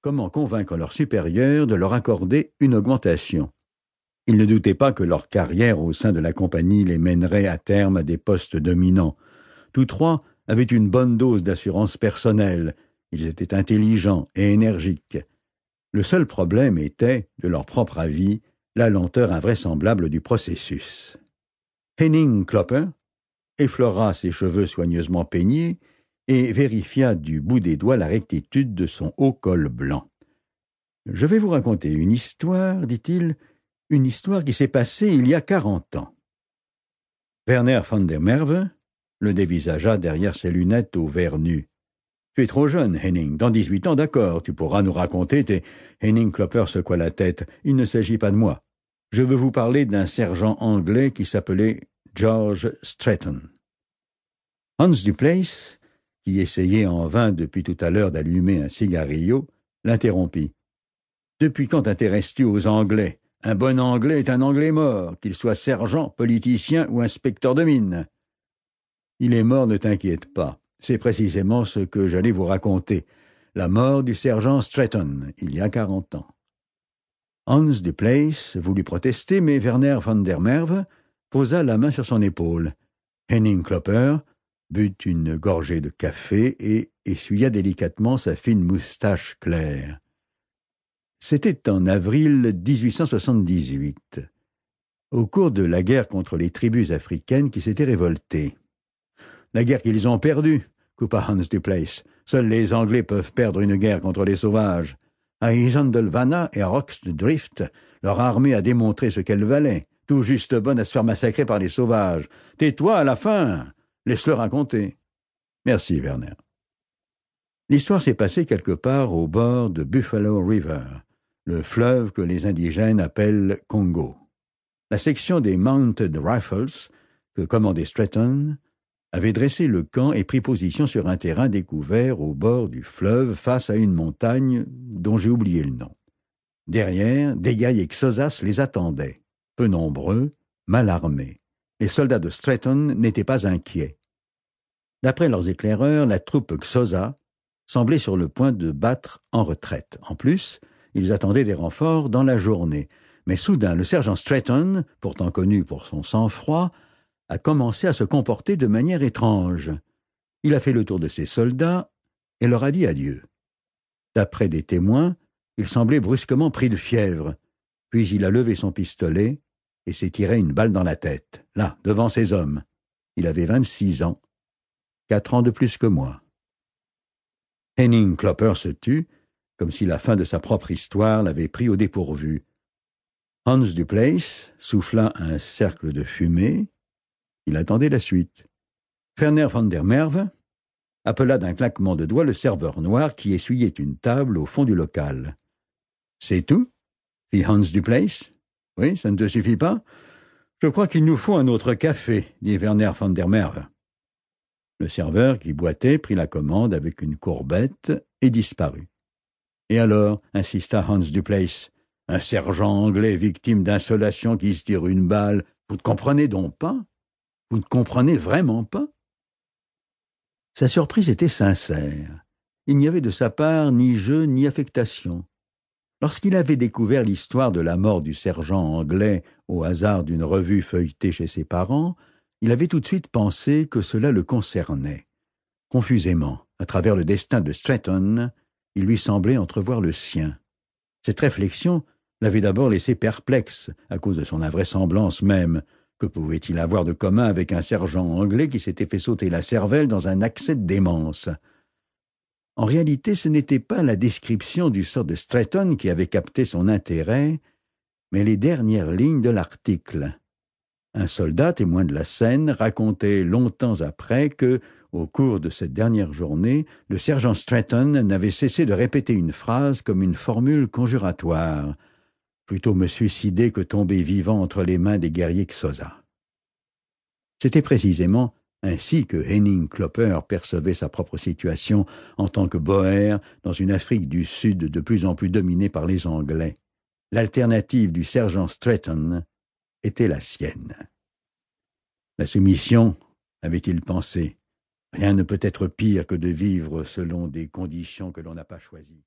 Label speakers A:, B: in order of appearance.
A: comment convaincre leurs supérieurs de leur accorder une augmentation? Ils ne doutaient pas que leur carrière au sein de la compagnie les mènerait à terme à des postes dominants. Tous trois avaient une bonne dose d'assurance personnelle, ils étaient intelligents et énergiques. Le seul problème était, de leur propre avis, la lenteur invraisemblable du processus. Henning Klopper effleura ses cheveux soigneusement peignés et vérifia du bout des doigts la rectitude de son haut col blanc. Je vais vous raconter une histoire, dit-il, une histoire qui s'est passée il y a quarante ans. Werner van der Merwe le dévisagea derrière ses lunettes au verre nu. Tu es trop jeune, Henning. Dans dix-huit ans, d'accord, tu pourras nous raconter tes. Henning Klopper secoua la tête. Il ne s'agit pas de moi. Je veux vous parler d'un sergent anglais qui s'appelait George Stratton. Hans Duplace, essayait en vain depuis tout à l'heure d'allumer un cigarillo, l'interrompit. Depuis quand t'intéresses-tu aux Anglais? Un bon Anglais est un Anglais mort, qu'il soit sergent, politicien ou inspecteur de mine. Il est mort, ne t'inquiète pas. C'est précisément ce que j'allais vous raconter. La mort du sergent Stratton, il y a quarante ans. Hans de Place voulut protester, mais Werner van der Merwe posa la main sur son épaule. Henning Klopper but une gorgée de café et essuya délicatement sa fine moustache claire. C'était en avril 1878, au cours de la guerre contre les tribus africaines qui s'étaient révoltées. La guerre qu'ils ont perdue, coupa Hans Duplace. Seuls les Anglais peuvent perdre une guerre contre les sauvages. À Isandelvana et à Roxdrift, leur armée a démontré ce qu'elle valait, tout juste bonne à se faire massacrer par les sauvages. Tais-toi à la fin. Laisse-le raconter. Merci, Werner. L'histoire s'est passée quelque part au bord de Buffalo River, le fleuve que les indigènes appellent Congo. La section des Mounted Rifles, que commandait Stratton, avait dressé le camp et pris position sur un terrain découvert au bord du fleuve face à une montagne dont j'ai oublié le nom. Derrière, des guerriers Xosas les attendaient, peu nombreux, mal armés. Les soldats de Stratton n'étaient pas inquiets. D'après leurs éclaireurs, la troupe Xosa semblait sur le point de battre en retraite. En plus, ils attendaient des renforts dans la journée. Mais soudain, le sergent Stratton, pourtant connu pour son sang-froid, a commencé à se comporter de manière étrange. Il a fait le tour de ses soldats et leur a dit adieu. D'après des témoins, il semblait brusquement pris de fièvre, puis il a levé son pistolet et s'est tiré une balle dans la tête, là, devant ses hommes. Il avait vingt-six ans, quatre ans de plus que moi. Henning Klopper se tut, comme si la fin de sa propre histoire l'avait pris au dépourvu. Hans Duplace souffla un cercle de fumée, il attendait la suite. Werner van der Merwe appela d'un claquement de doigts le serveur noir qui essuyait une table au fond du local. C'est tout? fit Hans Duplace. Oui, ça ne te suffit pas Je crois qu'il nous faut un autre café, dit Werner van der Merwe. Le serveur qui boitait prit la commande avec une courbette et disparut. Et alors, insista Hans Duplace, un sergent anglais victime d'insolation qui se tire une balle, vous ne comprenez donc pas? Vous ne comprenez vraiment pas? Sa surprise était sincère. Il n'y avait de sa part ni jeu ni affectation. Lorsqu'il avait découvert l'histoire de la mort du sergent anglais au hasard d'une revue feuilletée chez ses parents, il avait tout de suite pensé que cela le concernait. Confusément, à travers le destin de Stratton, il lui semblait entrevoir le sien. Cette réflexion l'avait d'abord laissé perplexe à cause de son invraisemblance même, que pouvait-il avoir de commun avec un sergent anglais qui s'était fait sauter la cervelle dans un accès de démence? En réalité, ce n'était pas la description du sort de Stratton qui avait capté son intérêt, mais les dernières lignes de l'article. Un soldat, témoin de la scène, racontait longtemps après que, au cours de cette dernière journée, le sergent Stratton n'avait cessé de répéter une phrase comme une formule conjuratoire plutôt me suicider que tomber vivant entre les mains des guerriers Xhosa. C'était précisément ainsi que Henning Klopper percevait sa propre situation en tant que Boer dans une Afrique du Sud de plus en plus dominée par les Anglais. L'alternative du sergent Stratton était la sienne. La soumission, avait-il pensé, rien ne peut être pire que de vivre selon des conditions que l'on n'a pas choisies.